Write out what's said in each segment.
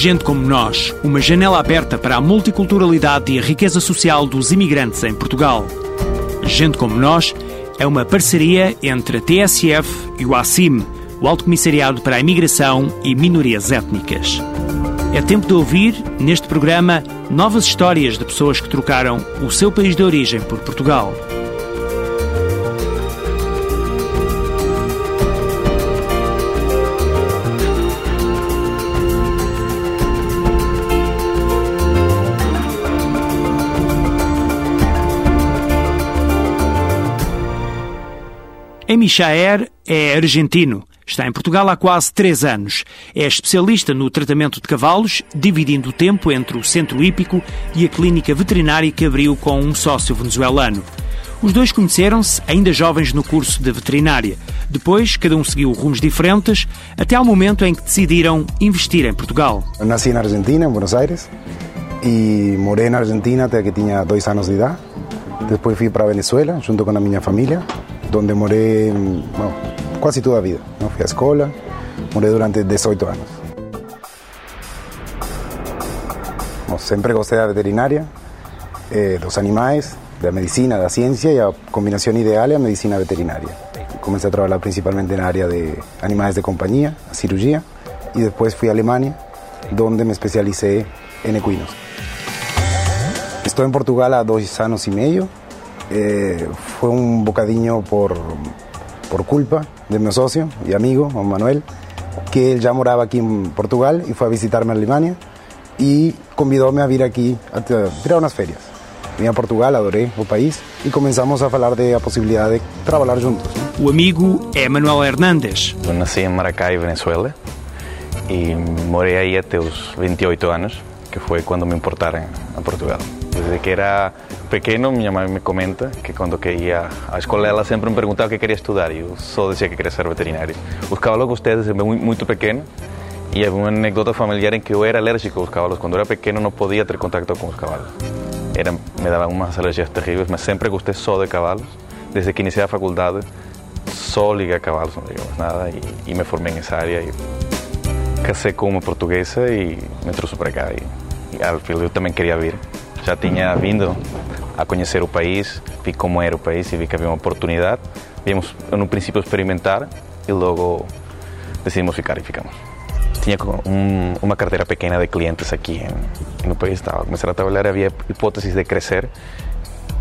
Gente como nós, uma janela aberta para a multiculturalidade e a riqueza social dos imigrantes em Portugal. Gente como nós é uma parceria entre a TSF e o ACIM, o Alto Comissariado para a Imigração e Minorias Étnicas. É tempo de ouvir, neste programa, novas histórias de pessoas que trocaram o seu país de origem por Portugal. Michaer é argentino. Está em Portugal há quase três anos. É especialista no tratamento de cavalos, dividindo o tempo entre o centro hípico e a clínica veterinária que abriu com um sócio venezuelano. Os dois conheceram-se ainda jovens no curso de veterinária. Depois, cada um seguiu rumos diferentes, até ao momento em que decidiram investir em Portugal. Eu nasci na Argentina, em Buenos Aires, e morei na Argentina até que tinha dois anos de idade. Depois fui para a Venezuela, junto com a minha família. Donde moré bueno, casi toda la vida. ¿no? Fui a escuela, moré durante 18 años. No, siempre gocé de la veterinaria, eh, los animales, de la medicina, de la ciencia y a combinación ideal a medicina veterinaria. Comencé a trabajar principalmente en el área de animales de compañía, cirugía, y después fui a Alemania, donde me especialicé en equinos. Estoy en Portugal a dos años y medio, eh, fue un bocadillo por, por culpa de mi socio y amigo, Juan Manuel, que él ya moraba aquí en Portugal y fue a visitarme a Alemania y convidóme a vir aquí a tirar unas ferias. Vim a Portugal, adorei o país e começamos a falar de a possibilidade de trabalhar juntos. O amigo é Manuel Hernández. Eu nasci em Maracay, Venezuela, e morei aí até os 28 anos, que foi quando me importaram a Portugal. Desde que era pequeno, minha mãe me comenta que quando que ia à escola ela sempre me perguntava o que queria estudar e eu só dizia que queria ser veterinário. Os cavalos gostei desde muito, muito pequeno e havia uma anedota familiar em que eu era alérgico aos cavalos. Quando era pequeno não podia ter contato com os cavalos. Era, me davam umas alergias terríveis, mas sempre gostei só de cavalos. Desde que iniciei a faculdade, só liguei a cavalos, não liguei mais nada e, e me formei nessa área. E casei com uma portuguesa e me trouxe para cá. E, e ao fim eu também queria vir. Já tinha vindo a conhecer o país, vi como era o país e vi que havia uma oportunidade. Viemos, no princípio, experimentar e logo decidimos ficar e ficamos. Tinha um, uma carteira pequena de clientes aqui em, no país, estava a a trabalhar, havia hipóteses de crescer,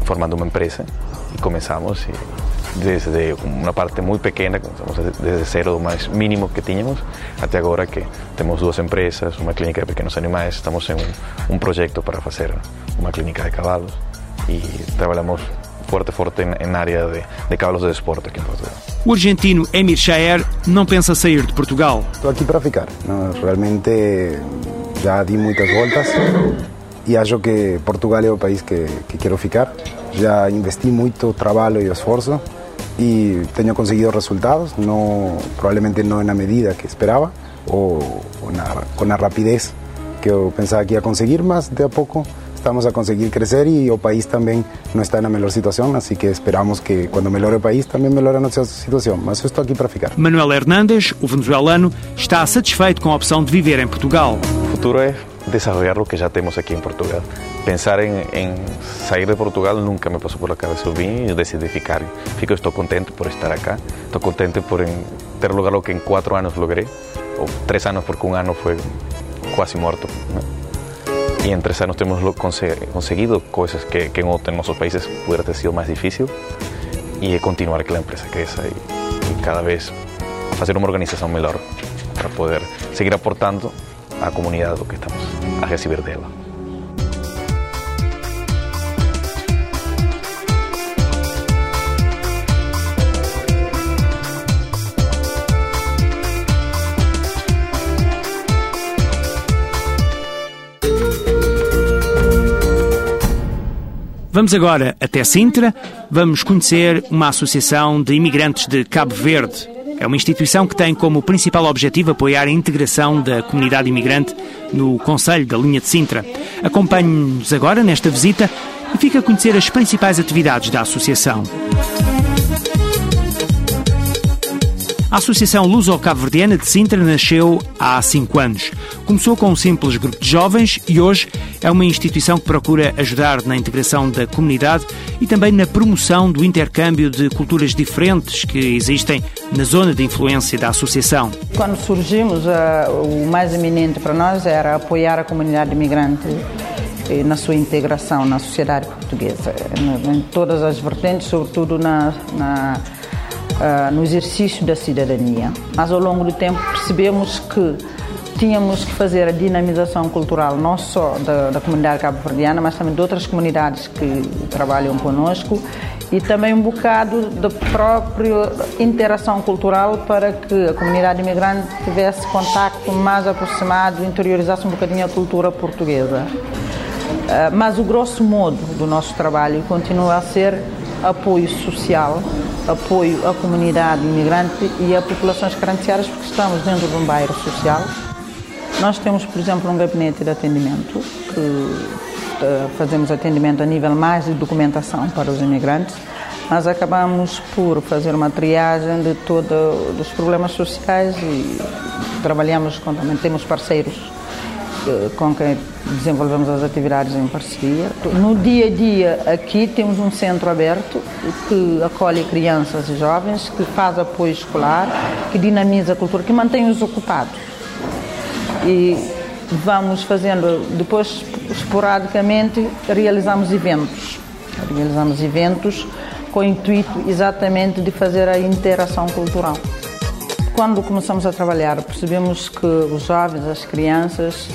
formando uma empresa e começamos e desde uma parte muito pequena, começamos desde zero, do mais mínimo que tínhamos, até agora que temos duas empresas, uma clínica de pequenos animais, estamos em um, um projeto para fazer uma clínica de cavalos e trabalhamos forte, forte na área de, de cavalos de desporto aqui em Portugal. O argentino Emir Chaer não pensa sair de Portugal. Estou aqui para ficar. Não, realmente já di muitas voltas e acho que Portugal é o país que, que quero ficar. Já investi muito trabalho e esforço e tenho conseguido resultados, não, provavelmente não na medida que esperava ou, ou na, com a rapidez que eu pensava que ia conseguir, mas de a pouco estamos a conseguir crecer y el país también no está en la mejor situación, así que esperamos que cuando mejore el país también mejore nuestra situación. Mas eu estou aqui para ficar. Manuel Hernández, o venezuelano, está satisfeito com a opção de viver em Portugal. O futuro é desarrollar o que já temos aqui em Portugal. Pensar em, em sair de Portugal nunca me passou por la cabeça. Eu vim e decidi ficar. Fico, estou contente por estar acá. Estou contente por ter logrado o que em quatro anos logrei. Ou três anos, porque um ano foi quase morto. Né? y en tres años hemos conseguido cosas que, que en otros países pudiera haber sido más difícil y continuar que la empresa crezca y, y cada vez fazer uma organização melhor para poder seguir aportando à comunidade o que estamos a receber dela. Vamos agora até Sintra, vamos conhecer uma associação de imigrantes de Cabo Verde. É uma instituição que tem como principal objetivo apoiar a integração da comunidade imigrante no Conselho da Linha de Sintra. Acompanhe-nos agora nesta visita e fica a conhecer as principais atividades da associação. A Associação Luso-Cabo-Verdiana de Sintra nasceu há cinco anos. Começou com um simples grupo de jovens e hoje é uma instituição que procura ajudar na integração da comunidade e também na promoção do intercâmbio de culturas diferentes que existem na zona de influência da associação. Quando surgimos, eh, o mais eminente para nós era apoiar a comunidade imigrante eh, na sua integração na sociedade portuguesa, em todas as vertentes, sobretudo na, na uh, no exercício da cidadania. Mas ao longo do tempo percebemos que tínhamos que fazer a dinamização cultural não só da, da comunidade cabo-verdiana, mas também de outras comunidades que trabalham conosco e também um bocado da própria interação cultural para que a comunidade imigrante tivesse contacto mais aproximado, interiorizasse um bocadinho a cultura portuguesa. Ah, mas o grosso modo do nosso trabalho continua a ser apoio social, apoio à comunidade imigrante e a populações carenciadas, porque estamos dentro de um bairro social. Nós temos, por exemplo, um gabinete de atendimento, que uh, fazemos atendimento a nível mais de documentação para os imigrantes, mas acabamos por fazer uma triagem de todos os problemas sociais e trabalhamos com, também temos parceiros com quem desenvolvemos as atividades em parceria. No dia a dia aqui temos um centro aberto que acolhe crianças e jovens, que faz apoio escolar, que dinamiza a cultura, que mantém-os ocupados. E vamos fazendo, depois esporadicamente realizamos eventos. Realizamos eventos com o intuito exatamente de fazer a interação cultural. Quando começamos a trabalhar, percebemos que os jovens, as crianças,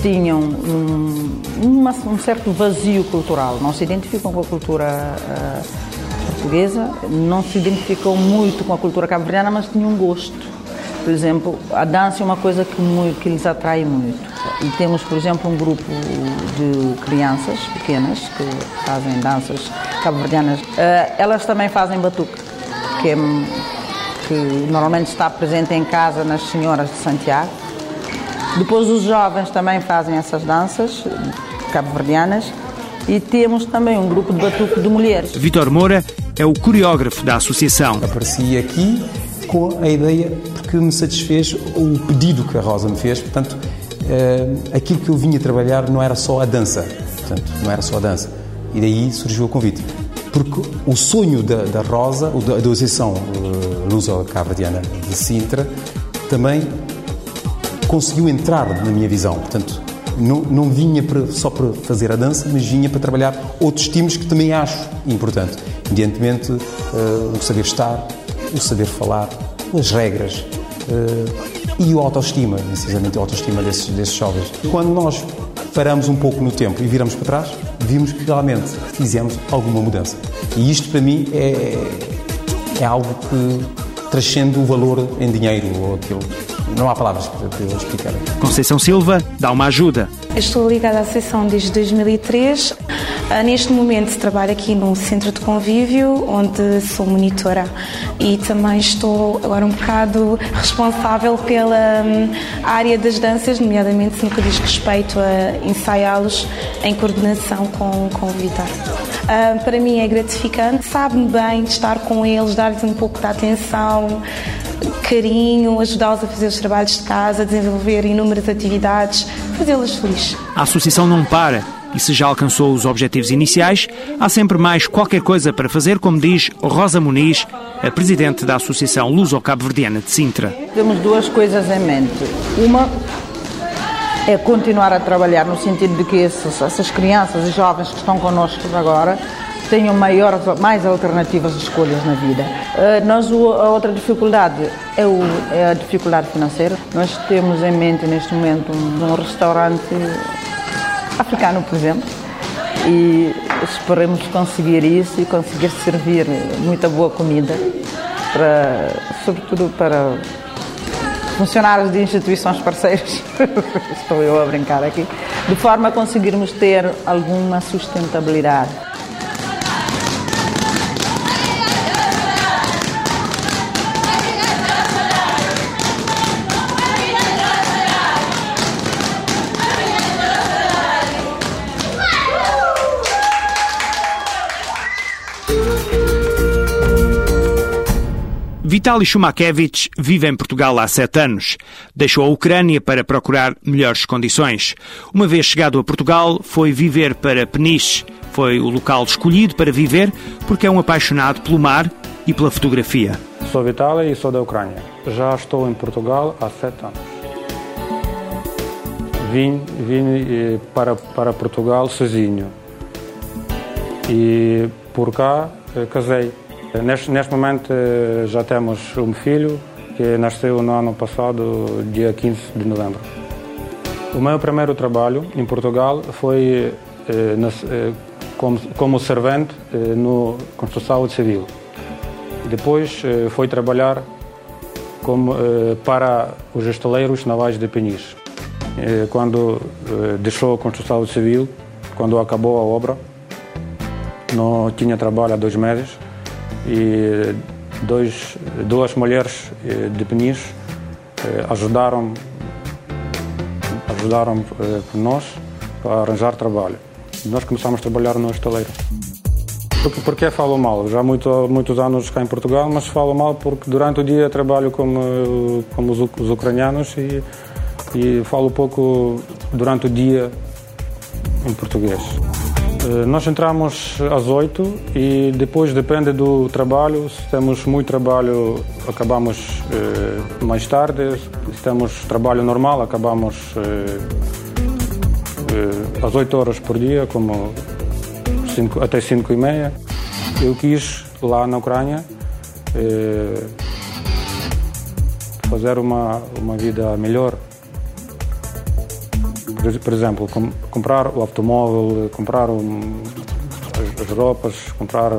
tinham um, uma, um certo vazio cultural, não se identificam com a cultura uh, portuguesa, não se identificam muito com a cultura cabo-verdiana, mas tinham um gosto. Por exemplo, a dança é uma coisa que, muito, que lhes atrai muito. E temos, por exemplo, um grupo de crianças pequenas que fazem danças cabo-verdianas. Uh, elas também fazem batuque, que, é, que normalmente está presente em casa nas senhoras de Santiago depois os jovens também fazem essas danças cabo-verdianas e temos também um grupo de batuque de mulheres. Vitor Moura é o coreógrafo da associação. Apareci aqui com a ideia porque me satisfez o pedido que a Rosa me fez, portanto, eh, aquilo que eu vinha trabalhar não era só a dança, portanto, não era só a dança. E daí surgiu o convite. Porque o sonho da, da Rosa, da, da Associação uh, Luso-Cabo-Verdiana de Sintra, também conseguiu entrar na minha visão. Portanto, não, não vinha para, só para fazer a dança, mas vinha para trabalhar outros estímulos que também acho importante. Mediantemente, uh, o saber estar, o saber falar, as regras uh, e a autoestima, precisamente a autoestima desses, desses jovens. Quando nós paramos um pouco no tempo e viramos para trás, vimos que realmente fizemos alguma mudança. E isto, para mim, é, é algo que transcende o valor em dinheiro ou aquilo não há palavras para eu explicar. Conceição Silva dá uma ajuda. Eu estou ligada à Associação desde 2003. Ah, neste momento trabalho aqui num centro de convívio, onde sou monitora e também estou agora um bocado responsável pela hum, área das danças, nomeadamente no que diz respeito a ensaiá-los em coordenação com, com o Vitor. Uh, para mim é gratificante, sabe-me bem estar com eles, dar-lhes um pouco de atenção, carinho, ajudá-los a fazer os trabalhos de casa, desenvolver inúmeras atividades, fazê-los felizes. A associação não para e se já alcançou os objetivos iniciais, há sempre mais qualquer coisa para fazer, como diz Rosa Muniz, a presidente da Associação Luso-Cabo-Verdiana de Sintra. Temos duas coisas em mente. Uma é continuar a trabalhar no sentido de que essas crianças e jovens que estão connosco agora tenham maior, mais alternativas de escolhas na vida. Uh, nós, a outra dificuldade é, o, é, a dificuldade financeira. Nós temos em mente neste momento um, um restaurante africano, por exemplo, e esperemos conseguir isso e conseguir servir muita boa comida, para, sobretudo para funcionários de instituições parceiras, estou eu a brincar aqui, de forma a conseguirmos ter alguma sustentabilidade. Vitaly Shumakevich vive em Portugal há sete anos. Deixou a Ucrânia para procurar melhores condições. Uma vez chegado a Portugal, foi viver para Peniche. Foi o local escolhido para viver porque é um apaixonado pelo mar e pela fotografia. Sou Vitaly e sou da Ucrânia. Já estou em Portugal há sete anos. Vim, vim eh, para, para Portugal sozinho. E por cá eh, casei. Neste, neste momento eh, já temos um filho que nasceu no ano passado, dia 15 de novembro. O meu primeiro trabalho em Portugal foi eh, nas, eh, como, como servente eh, no construção civil. Depois eh, fui trabalhar como, eh, para os estaleiros navais de Peniche. quando deixou a construção civil, quando acabou a obra, não tinha trabalho há dois meses e dois, duas mulheres eh, de Peniche eh, ajudaram ajudaram eh, nós a arranjar trabalho. Nós começamos a trabalhar no estaleiro. Porque, falo mal? Já há muito, muitos anos cá em Portugal, mas falo mal porque durante o dia trabalho como, como os, os ucranianos e, e falo pouco durante o dia em português. Eh, nós entramos às 8 e depois depende do trabalho. Se temos muito trabalho, acabamos eh, mais tarde. Se temos trabalho normal, acabamos eh, às 8 horas por dia, como cinco, até 5 e meia. Eu quis, lá na Ucrânia, fazer uma, uma vida melhor por exemplo, com, comprar o automóvel, comprar um, as, as, roupas, comprar,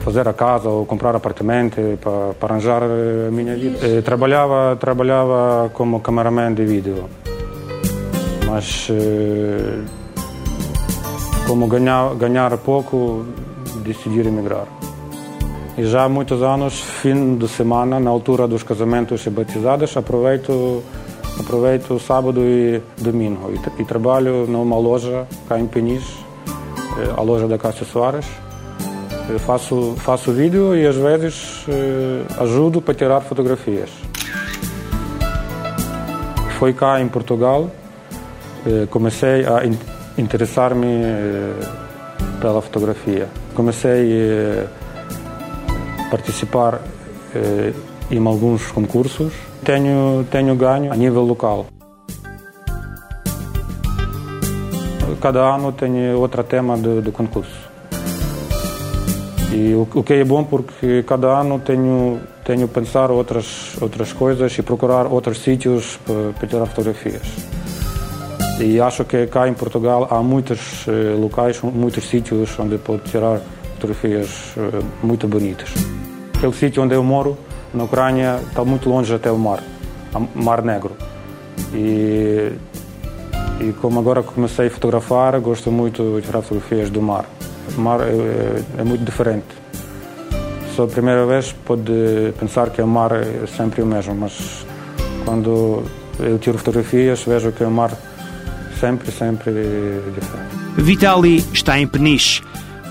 fazer a casa ou comprar apartamento para, para arranjar a minha vida. Eu eh, trabalhava, trabalhava como cameraman de vídeo, mas eh, como ganhar, ganhar pouco, decidi emigrar. E já há muitos anos, fim de semana, na altura dos casamentos e batizadas, aproveito Aproveito sábado e domingo e, e trabalho numa loja cá em Peniche, eh, a loja da Cássia Soares. Eu faço, faço vídeo e às vezes eh, ajudo para tirar fotografias. Foi cá em Portugal, eh, comecei a in, interessar-me pela fotografia. Comecei a participar em alguns concursos tenho, tenho ganho a nível local. Cada ano tem outro tema de concurso. E o, o, que é bom porque cada ano tenho tenho pensar outras outras coisas e procurar outros sítios para, para tirar fotografias. E acho que cá em Portugal há muitos eh, locais, muitos sítios onde pode tirar fotografias eh, muito bonitas. Aquele sítio onde eu moro na Ucrânia está muito longe até o mar, Mar Negro. E, e como agora comecei a fotografar, gosto muito de tirar fotografias do mar. O mar é, é, é muito diferente. Só a primeira vez pode pensar que o mar é sempre o mesmo, mas quando eu tiro fotografias vejo que o mar sempre, sempre é diferente. Vitali está em Peniche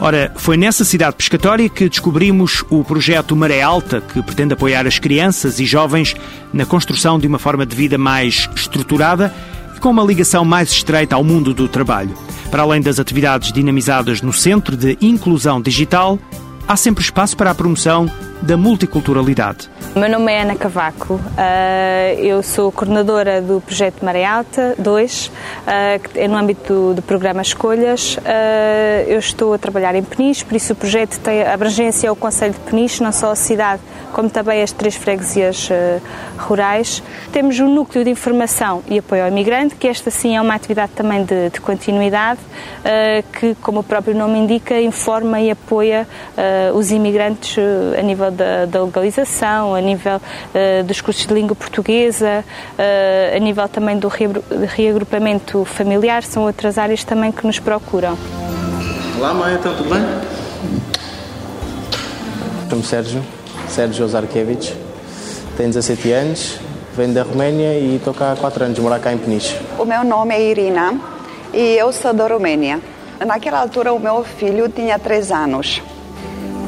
Ora, foi nessa cidade pescatória que descobrimos o projeto Maré Alta, que pretende apoiar as crianças e jovens na construção de uma forma de vida mais estruturada e com uma ligação mais estreita ao mundo do trabalho. Para além das atividades dinamizadas no Centro de Inclusão Digital, há sempre espaço para a promoção da multiculturalidade. O meu nome é Ana Cavaco, uh, eu sou coordenadora do projeto Maré Alta 2, uh, que é no âmbito do, programa Escolhas. Uh, eu estou a trabalhar em Peniche, por isso o projeto tem abrangência ao Conselho de Peniche, não só a cidade, como também as três freguesias rurais. Temos um núcleo de informação e apoio ao imigrante, que esta sim é uma atividade também de, de continuidade, que, como o próprio nome indica, informa e apoia os imigrantes a nível da, da legalização, a nível uh, dos cursos de língua portuguesa, uh, a nível também do reagrupamento familiar, são outras áreas também que nos procuram. Olá, mãe, então tudo bem? Chamo-me Sérgio, Sérgio Ozarkevich, tenho 17 anos, venho da Roménia e estou cá há 4 anos, morar cá em Peniche. O meu nome é Irina e eu sou da Romênia. Naquela altura o meu filho tinha 3 anos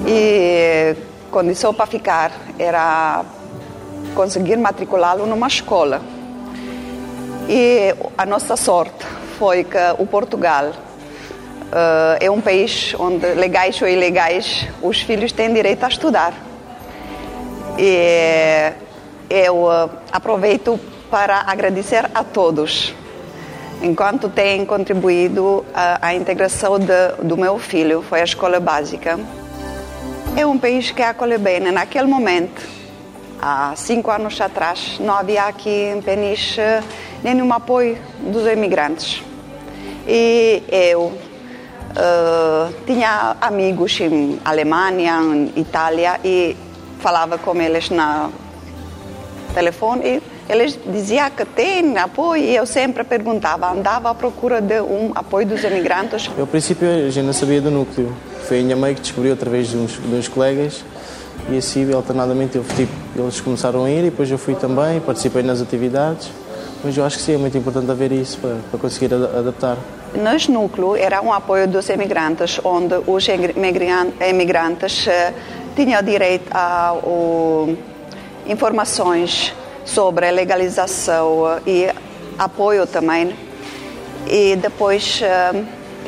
e condição para ficar era conseguir matriculá-lo numa escola. E a nossa sorte foi que o Portugal uh, é um país onde, legais ou ilegais, os filhos têm direito a estudar. E eu uh, aproveito para agradecer a todos, enquanto têm contribuído à, integração de, do meu filho, foi a escola básica. É um país que acolhe bem. Né? Naquele momento, há cinco anos atrás, não havia aqui em Peniche nenhum apoio dos imigrantes. E eu uh, tinha amigos em Alemanha, em Itália, e falava com eles no telefone. E eles diziam que tem apoio e eu sempre perguntava, andava à procura de um apoio dos imigrantes. Eu, ao princípio, a gente não sabia do núcleo foi a minha mãe que descobriu através de uns, de uns colegas e assim alternadamente eu, tipo, eles começaram a ir e depois eu fui também, participei nas atividades. Mas eu acho que sim, é muito importante haver isso para, para conseguir adaptar. Nosso núcleo era um apoio dos imigrantes, onde os imigrantes uh, tinham direito a uh, informações sobre legalização e apoio também. E depois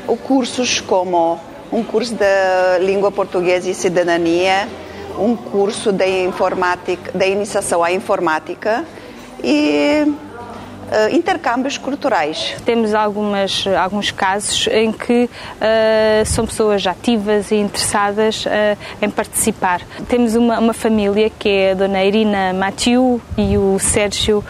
uh, cursos como um curso de língua portuguesa e cidadania, um curso de informática, de iniciação à informática e uh, intercâmbios culturais. Temos algumas, alguns casos em que uh, são pessoas ativas e interessadas uh, em participar. Temos uma, uma, família que é a dona Irina Matiu e o Sérgio,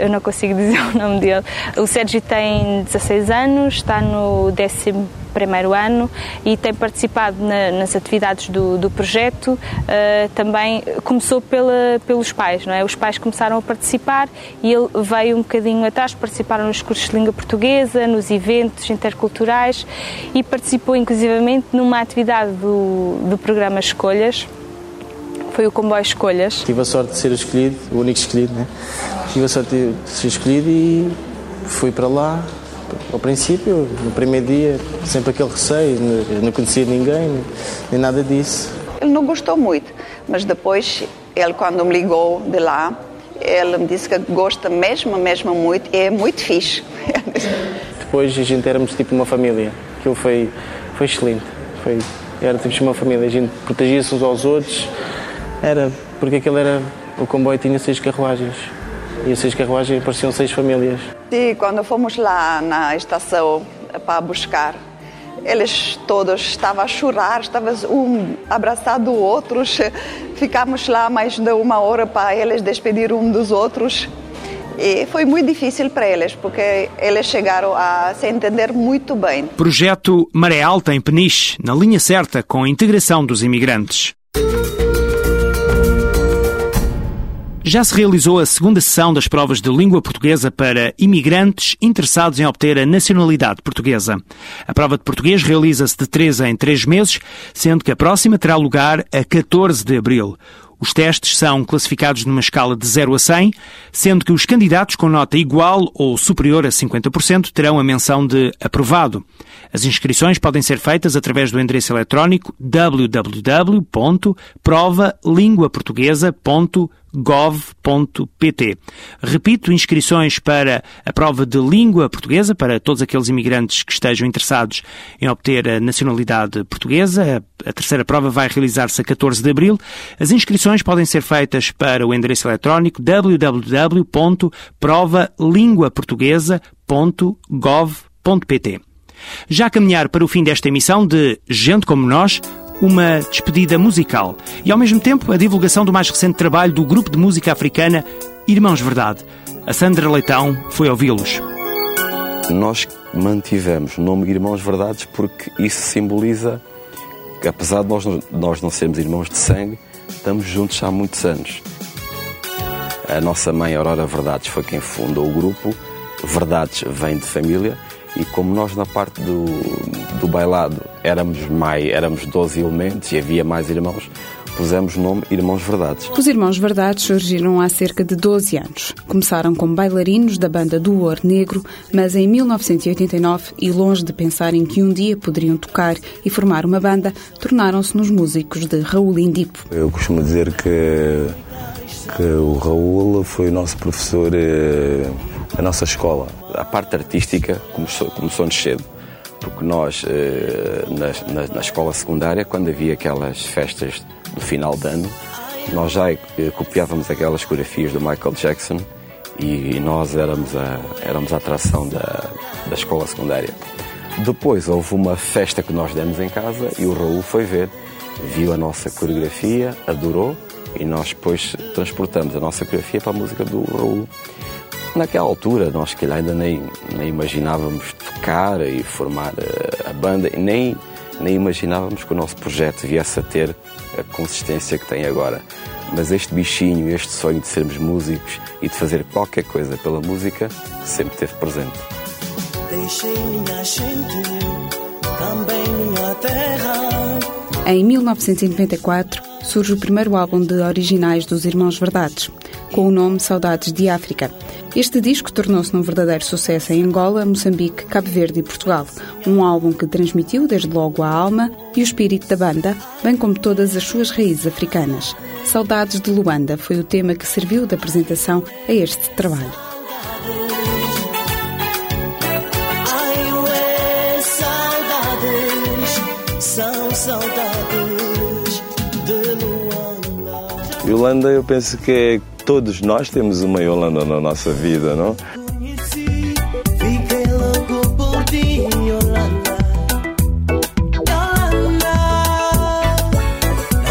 eu não consigo dizer o nome dele. O Sérgio tem 16 anos, está no décimo primeiro ano e tem participado na, nas atividades do, do projeto. Uh, também começou pela, pelos pais, não é? Os pais começaram a participar e ele veio um bocadinho atrás, participaram nos cursos de língua portuguesa, nos eventos interculturais e participou inclusivamente numa atividade do, do programa Escolhas, foi o comboio Escolhas. Tive a sorte de ser escolhido, o único escolhido, né? Tive a sorte de ser escolhido e fui para lá, ao princípio, no primeiro dia, sempre aquele receio, não conhecia ninguém, nem nada disso. Ele não gostou muito, mas depois, ele quando me ligou de lá, ele me disse que gosta mesmo, mesmo muito, e é muito fixe. depois a gente éramos tipo uma família, aquilo foi, foi excelente, foi, era tipo uma família, a gente protegia-se uns aos outros, era, porque aquele era, o comboio tinha seis carruagens, e as seis carruagens pareciam seis famílias. E quando fomos lá na estação para buscar, eles todos estavam a chorar, estavam um abraçado o outro. Ficamos lá mais de uma hora para eles despedir um dos outros. E foi muito difícil para eles, porque eles chegaram a se entender muito bem. Projeto Maré Alta em Peniche, na linha certa com a integração dos imigrantes. Já se realizou a segunda sessão das provas de língua portuguesa para imigrantes interessados em obter a nacionalidade portuguesa. A prova de português realiza-se de 3 em 3 meses, sendo que a próxima terá lugar a 14 de abril. Os testes são classificados numa escala de 0 a 100, sendo que os candidatos com nota igual ou superior a 50% terão a menção de aprovado. As inscrições podem ser feitas através do endereço eletrónico www.provalinguaportuguesa.com gov.pt. Repito, inscrições para a prova de língua portuguesa para todos aqueles imigrantes que estejam interessados em obter a nacionalidade portuguesa. A terceira prova vai realizar-se a 14 de abril. As inscrições podem ser feitas para o endereço eletrónico www.provalinguaportuguesa.gov.pt. Já a caminhar para o fim desta emissão de Gente Como Nós, uma despedida musical e, ao mesmo tempo, a divulgação do mais recente trabalho do grupo de música africana Irmãos Verdade. A Sandra Leitão foi ouvi-los. Nós mantivemos o nome Irmãos Verdades porque isso simboliza que, apesar de nós, nós não sermos irmãos de sangue, estamos juntos há muitos anos. A nossa mãe, Aurora Verdades, foi quem fundou o grupo. Verdades vem de família e como nós na parte do, do bailado éramos mais, éramos 12 elementos e havia mais irmãos, pusemos o nome Irmãos Verdades. Os Irmãos Verdades surgiram há cerca de 12 anos. Começaram como bailarinos da banda do Ouro Negro, mas em 1989, e longe de pensarem que um dia poderiam tocar e formar uma banda, tornaram-se nos músicos de Raul Indipo. Eu costumo dizer que, que o Raul foi o nosso professor, eh, a nossa escola. A parte artística começou, começou-nos cedo porque nós, eh, na, na, na, escola secundária, quando havia aquelas festas do final de ano, nós já eh, copiávamos aquelas coreografias do Michael Jackson e nós éramos a, éramos a atração da, da escola secundária. Depois houve uma festa que nós demos em casa e o Raul foi ver, viu a nossa coreografia, adorou e nós depois transportamos a nossa coreografia para a música do Raul. Naquela altura, nós que ainda nem, nem imaginávamos tocar e formar a, a banda, nem, nem imaginávamos que o nosso projeto viesse a ter a consistência que tem agora. Mas este bichinho, este sonho de sermos músicos e de fazer qualquer coisa pela música, sempre esteve presente. Deixei minha gente, também minha terra. Em 1994 surge o primeiro álbum de originais dos Irmãos Verdades, com o nome Saudades de África. Este disco tornou-se num verdadeiro sucesso em Angola, Moçambique, Cabo Verde e Portugal. Um álbum que transmitiu desde logo a alma e o espírito da banda, bem como todas as suas raízes africanas. Saudades de Luanda foi o tema que serviu de apresentação a este trabalho. Yolanda, eu penso que é todos nós temos uma Yolanda na nossa vida, não?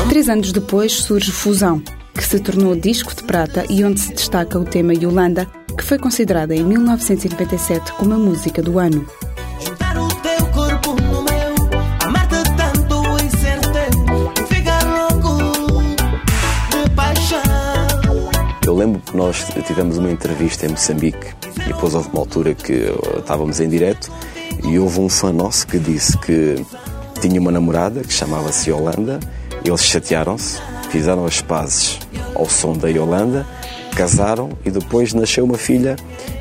Três anos depois surge Fusão, que se tornou disco de prata e onde se destaca o tema Yolanda, que foi considerada em 1997 como a música do ano. Nós tivemos uma entrevista em Moçambique e depois houve uma altura que estávamos em direto e houve um fã nosso que disse que tinha uma namorada que chamava-se Yolanda, eles chatearam-se, fizeram as pazes ao som da Yolanda, casaram e depois nasceu uma filha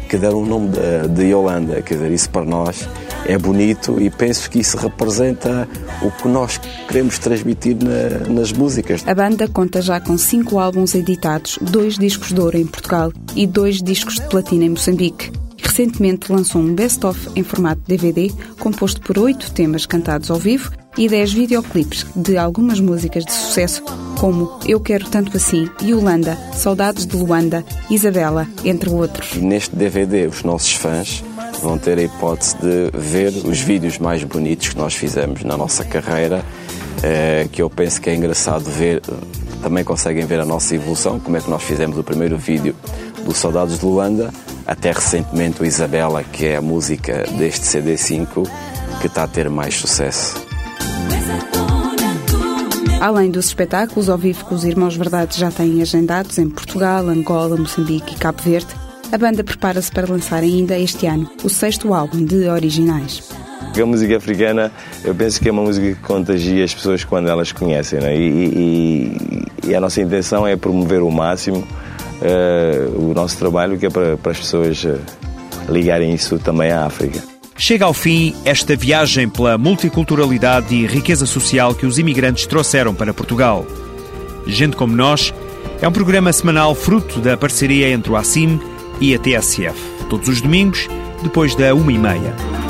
que deram o nome de, de Yolanda. Quer dizer, isso para nós é bonito e penso que isso representa o que nós queremos transmitir na, nas músicas. A banda conta já com cinco álbuns editados, dois discos de ouro em Portugal e dois discos de platina em Moçambique. Recentemente lançou um best-of em formato DVD, composto por oito temas cantados ao vivo e dez videoclipes de algumas músicas de sucesso, como Eu Quero Tanto Assim, Yolanda, Saudades de Luanda, Isabela, entre outros. Neste DVD, os nossos fãs vão ter a hipótese de ver os vídeos mais bonitos que nós fizemos na nossa carreira, eh, que eu penso que é engraçado ver. Também conseguem ver a nossa evolução, como é que nós fizemos o primeiro vídeo do Saudades de Luanda, até recentemente o Isabela, que é a música deste CD5, que está a ter mais sucesso. Além dos espetáculos ao vivo que os Irmãos Verdades já têm agendados em Portugal, Angola, Moçambique e Cabo Verde, a banda prepara-se para lançar ainda este ano o sexto álbum de originais. A música africana, eu penso que é uma música que contagia as pessoas quando elas conhecem, né? e, e, e, a nossa intenção é promover o máximo uh, o nosso trabalho, que é para, para as pessoas uh, ligarem isso também à África. Chega ao fim esta viagem pela multiculturalidade e riqueza social que os imigrantes trouxeram para Portugal. Gente como nós É um programa semanal fruto da parceria entre o ACIM e a TSF. Todos os domingos, depois da uma e meia.